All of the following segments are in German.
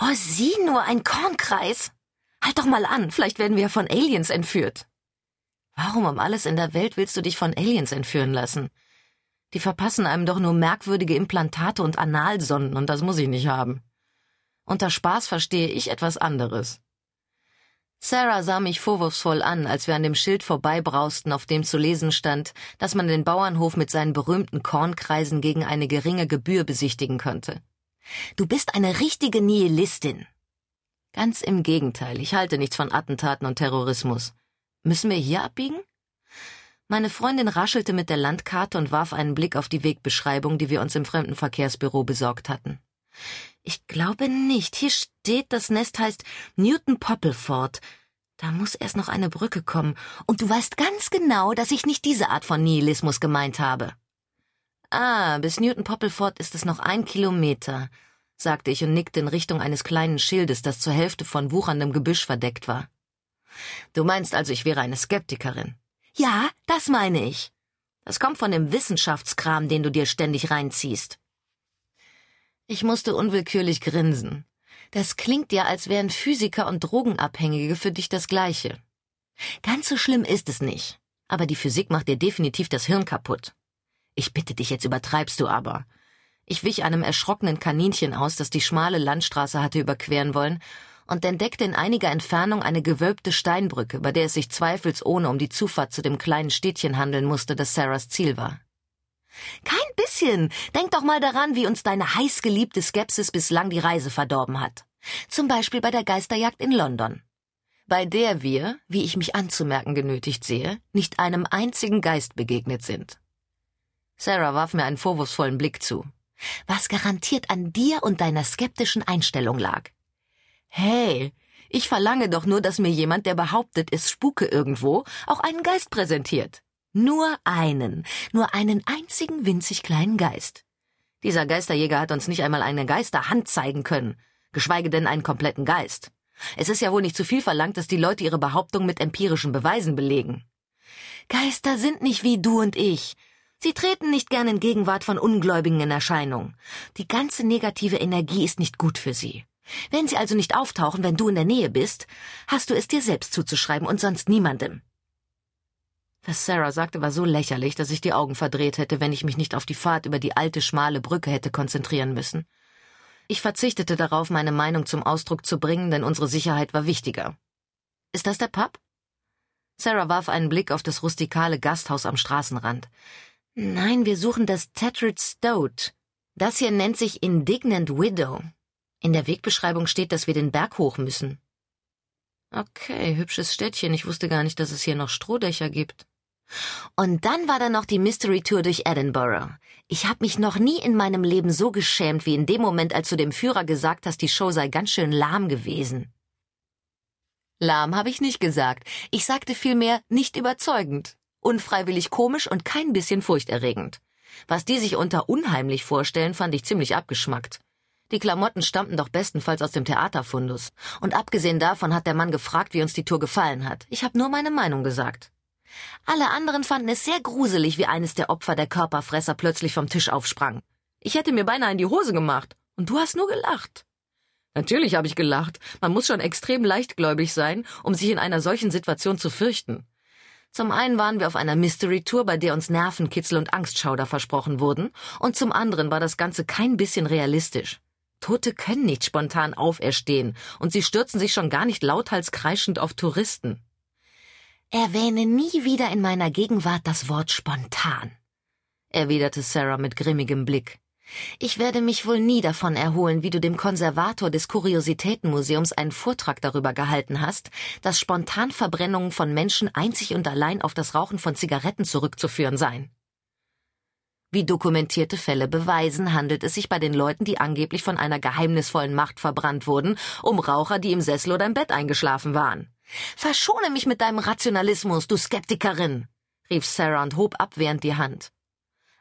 Oh, sieh nur, ein Kornkreis. Halt doch mal an, vielleicht werden wir von Aliens entführt. Warum um alles in der Welt willst du dich von Aliens entführen lassen? Die verpassen einem doch nur merkwürdige Implantate und Analsonden, und das muss ich nicht haben. Unter Spaß verstehe ich etwas anderes. Sarah sah mich vorwurfsvoll an, als wir an dem Schild vorbeibrausten, auf dem zu lesen stand, dass man den Bauernhof mit seinen berühmten Kornkreisen gegen eine geringe Gebühr besichtigen könnte. Du bist eine richtige Nihilistin. Ganz im Gegenteil, ich halte nichts von Attentaten und Terrorismus. Müssen wir hier abbiegen? Meine Freundin raschelte mit der Landkarte und warf einen Blick auf die Wegbeschreibung, die wir uns im Fremdenverkehrsbüro besorgt hatten. Ich glaube nicht. Hier steht, das Nest heißt Newton Poppleford. Da muss erst noch eine Brücke kommen. Und du weißt ganz genau, dass ich nicht diese Art von Nihilismus gemeint habe. Ah, bis Newton Poppleford ist es noch ein Kilometer, sagte ich und nickte in Richtung eines kleinen Schildes, das zur Hälfte von wucherndem Gebüsch verdeckt war. Du meinst also, ich wäre eine Skeptikerin? Ja, das meine ich. Das kommt von dem Wissenschaftskram, den du dir ständig reinziehst. Ich musste unwillkürlich grinsen. Das klingt ja, als wären Physiker und Drogenabhängige für dich das Gleiche. Ganz so schlimm ist es nicht. Aber die Physik macht dir definitiv das Hirn kaputt. Ich bitte dich, jetzt übertreibst du aber. Ich wich einem erschrockenen Kaninchen aus, das die schmale Landstraße hatte überqueren wollen, und entdeckte in einiger Entfernung eine gewölbte Steinbrücke, bei der es sich zweifelsohne um die Zufahrt zu dem kleinen Städtchen handeln musste, das Sarahs Ziel war. Kein bisschen. Denk doch mal daran, wie uns deine heißgeliebte Skepsis bislang die Reise verdorben hat. Zum Beispiel bei der Geisterjagd in London. Bei der wir, wie ich mich anzumerken genötigt sehe, nicht einem einzigen Geist begegnet sind. Sarah warf mir einen vorwurfsvollen Blick zu. Was garantiert an dir und deiner skeptischen Einstellung lag. Hey, ich verlange doch nur, dass mir jemand, der behauptet, es spuke irgendwo, auch einen Geist präsentiert. Nur einen, nur einen einzigen winzig kleinen Geist. Dieser Geisterjäger hat uns nicht einmal eine Geisterhand zeigen können, geschweige denn einen kompletten Geist. Es ist ja wohl nicht zu viel verlangt, dass die Leute ihre Behauptung mit empirischen Beweisen belegen. Geister sind nicht wie du und ich. Sie treten nicht gern in Gegenwart von Ungläubigen in Erscheinung. Die ganze negative Energie ist nicht gut für sie. Wenn sie also nicht auftauchen, wenn du in der Nähe bist, hast du es dir selbst zuzuschreiben und sonst niemandem. Was Sarah sagte, war so lächerlich, dass ich die Augen verdreht hätte, wenn ich mich nicht auf die Fahrt über die alte schmale Brücke hätte konzentrieren müssen. Ich verzichtete darauf, meine Meinung zum Ausdruck zu bringen, denn unsere Sicherheit war wichtiger. Ist das der Pub? Sarah warf einen Blick auf das rustikale Gasthaus am Straßenrand. Nein, wir suchen das Tetrad Stoat. Das hier nennt sich Indignant Widow. In der Wegbeschreibung steht, dass wir den Berg hoch müssen. Okay, hübsches Städtchen. Ich wusste gar nicht, dass es hier noch Strohdächer gibt. Und dann war da noch die Mystery Tour durch Edinburgh. Ich habe mich noch nie in meinem Leben so geschämt wie in dem Moment, als du dem Führer gesagt hast, die Show sei ganz schön lahm gewesen. Lahm habe ich nicht gesagt. Ich sagte vielmehr nicht überzeugend. Unfreiwillig komisch und kein bisschen furchterregend. Was die sich unter unheimlich vorstellen, fand ich ziemlich abgeschmackt. Die Klamotten stammten doch bestenfalls aus dem Theaterfundus. Und abgesehen davon hat der Mann gefragt, wie uns die Tour gefallen hat. Ich habe nur meine Meinung gesagt. Alle anderen fanden es sehr gruselig, wie eines der Opfer der Körperfresser plötzlich vom Tisch aufsprang. Ich hätte mir beinahe in die Hose gemacht. Und du hast nur gelacht. Natürlich habe ich gelacht. Man muss schon extrem leichtgläubig sein, um sich in einer solchen Situation zu fürchten. Zum einen waren wir auf einer Mystery-Tour, bei der uns Nervenkitzel und Angstschauder versprochen wurden, und zum anderen war das Ganze kein bisschen realistisch. Tote können nicht spontan auferstehen, und sie stürzen sich schon gar nicht lauthals kreischend auf Touristen. Erwähne nie wieder in meiner Gegenwart das Wort spontan, erwiderte Sarah mit grimmigem Blick. Ich werde mich wohl nie davon erholen, wie du dem Konservator des Kuriositätenmuseums einen Vortrag darüber gehalten hast, dass Spontanverbrennungen von Menschen einzig und allein auf das Rauchen von Zigaretten zurückzuführen seien. Wie dokumentierte Fälle beweisen, handelt es sich bei den Leuten, die angeblich von einer geheimnisvollen Macht verbrannt wurden, um Raucher, die im Sessel oder im Bett eingeschlafen waren. Verschone mich mit deinem Rationalismus, du Skeptikerin, rief Sarah und hob abwehrend die Hand.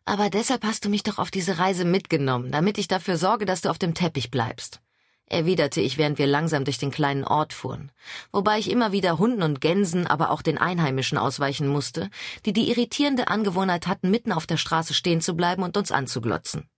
Aber deshalb hast du mich doch auf diese Reise mitgenommen, damit ich dafür sorge, dass du auf dem Teppich bleibst erwiderte ich, während wir langsam durch den kleinen Ort fuhren, wobei ich immer wieder Hunden und Gänsen, aber auch den Einheimischen ausweichen musste, die die irritierende Angewohnheit hatten, mitten auf der Straße stehen zu bleiben und uns anzuglotzen.